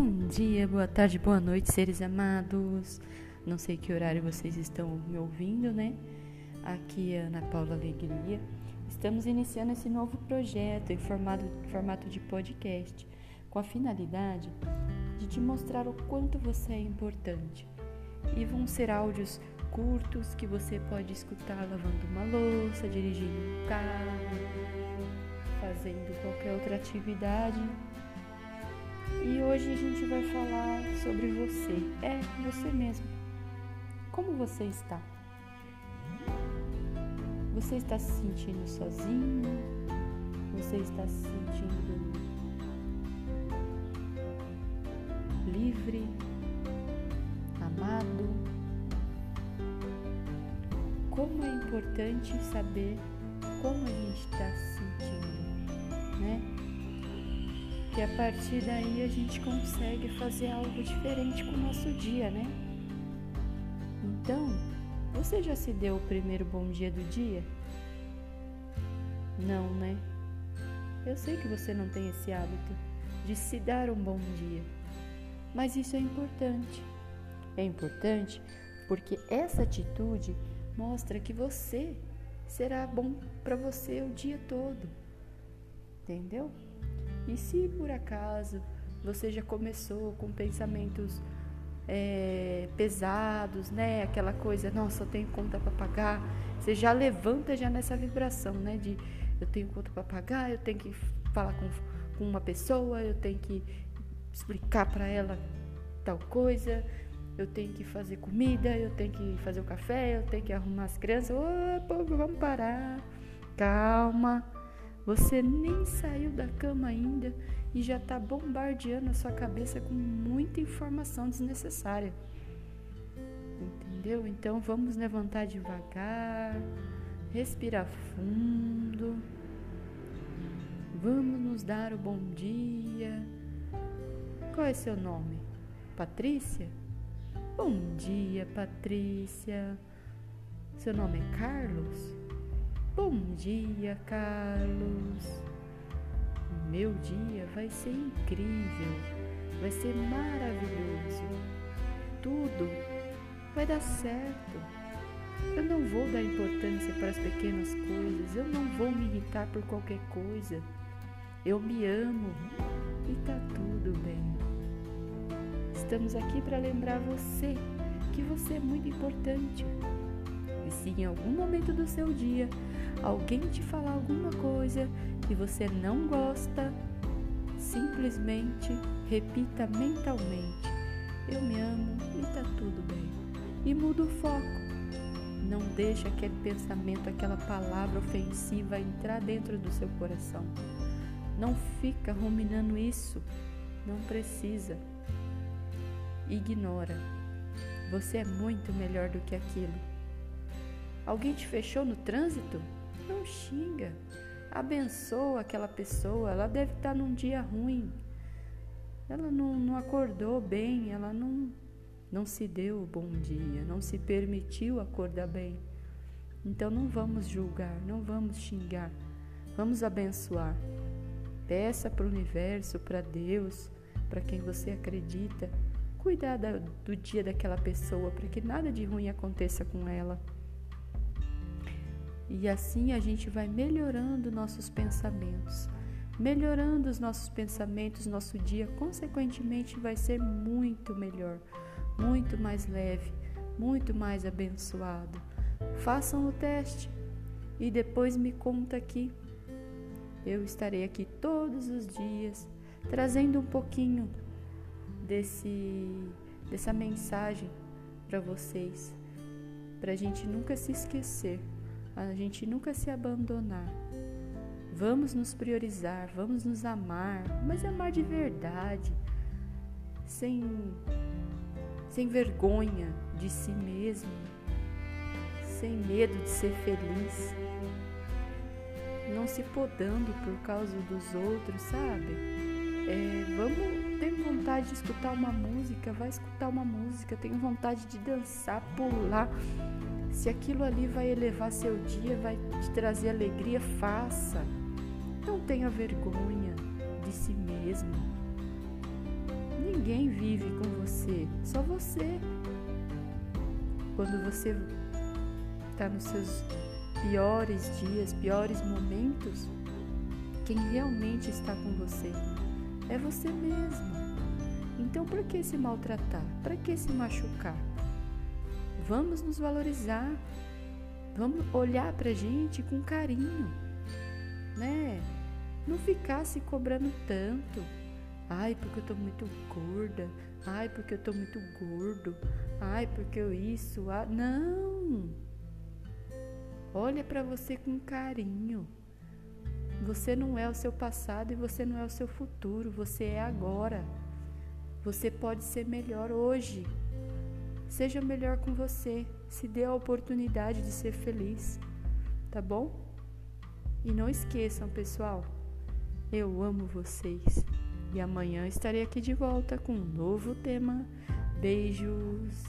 Bom dia, boa tarde, boa noite, seres amados. Não sei que horário vocês estão me ouvindo, né? Aqui é Ana Paula Alegria. Estamos iniciando esse novo projeto em formato, formato de podcast, com a finalidade de te mostrar o quanto você é importante. E vão ser áudios curtos que você pode escutar lavando uma louça, dirigindo um carro, fazendo qualquer outra atividade e hoje a gente vai falar sobre você. É, você mesmo. Como você está? Você está se sentindo sozinho? Você está se sentindo livre? Amado? Como é importante saber como a gente está se sentindo, né? Que a partir daí a gente consegue fazer algo diferente com o nosso dia, né? Então, você já se deu o primeiro bom dia do dia? Não, né? Eu sei que você não tem esse hábito de se dar um bom dia, mas isso é importante. É importante porque essa atitude mostra que você será bom para você o dia todo. Entendeu? E se por acaso você já começou com pensamentos é, pesados, né? Aquela coisa, nossa, eu tenho conta para pagar. Você já levanta já nessa vibração, né? De eu tenho conta para pagar, eu tenho que falar com, com uma pessoa, eu tenho que explicar para ela tal coisa, eu tenho que fazer comida, eu tenho que fazer o café, eu tenho que arrumar as crianças. Ô, vamos parar. Calma. Você nem saiu da cama ainda e já está bombardeando a sua cabeça com muita informação desnecessária. Entendeu? Então vamos levantar devagar, respirar fundo. Vamos nos dar o bom dia. Qual é seu nome? Patrícia? Bom dia, Patrícia. Seu nome é Carlos? Bom dia, Carlos. O meu dia vai ser incrível, vai ser maravilhoso. Tudo vai dar certo. Eu não vou dar importância para as pequenas coisas, eu não vou me irritar por qualquer coisa. Eu me amo e tá tudo bem. Estamos aqui para lembrar você que você é muito importante. E se em algum momento do seu dia alguém te falar alguma coisa que você não gosta, simplesmente repita mentalmente: Eu me amo e tá tudo bem. E muda o foco. Não deixa aquele pensamento, aquela palavra ofensiva entrar dentro do seu coração. Não fica ruminando isso. Não precisa. Ignora. Você é muito melhor do que aquilo. Alguém te fechou no trânsito? Não xinga. Abençoa aquela pessoa. Ela deve estar num dia ruim. Ela não, não acordou bem, ela não, não se deu o bom dia, não se permitiu acordar bem. Então não vamos julgar, não vamos xingar, vamos abençoar. Peça para o universo, para Deus, para quem você acredita, cuidar do dia daquela pessoa, para que nada de ruim aconteça com ela. E assim a gente vai melhorando nossos pensamentos. Melhorando os nossos pensamentos, nosso dia, consequentemente, vai ser muito melhor, muito mais leve, muito mais abençoado. Façam o teste e depois me conta aqui. Eu estarei aqui todos os dias trazendo um pouquinho desse dessa mensagem para vocês, para a gente nunca se esquecer a gente nunca se abandonar. Vamos nos priorizar, vamos nos amar, mas amar de verdade, sem, sem vergonha de si mesmo, sem medo de ser feliz, não se podando por causa dos outros, sabe? É, vamos ter vontade de escutar uma música, vai escutar uma música, tenho vontade de dançar, pular, se aquilo ali vai elevar seu dia, vai te trazer alegria, faça. Não tenha vergonha de si mesmo. Ninguém vive com você, só você. Quando você está nos seus piores dias, piores momentos, quem realmente está com você é você mesmo. Então, por que se maltratar? Para que se machucar? Vamos nos valorizar. Vamos olhar para a gente com carinho, né? Não ficar se cobrando tanto. Ai, porque eu tô muito gorda. Ai, porque eu tô muito gordo. Ai, porque eu isso. Ah, não. Olha para você com carinho. Você não é o seu passado e você não é o seu futuro, você é agora. Você pode ser melhor hoje. Seja melhor com você. Se dê a oportunidade de ser feliz. Tá bom? E não esqueçam, pessoal, eu amo vocês. E amanhã estarei aqui de volta com um novo tema. Beijos.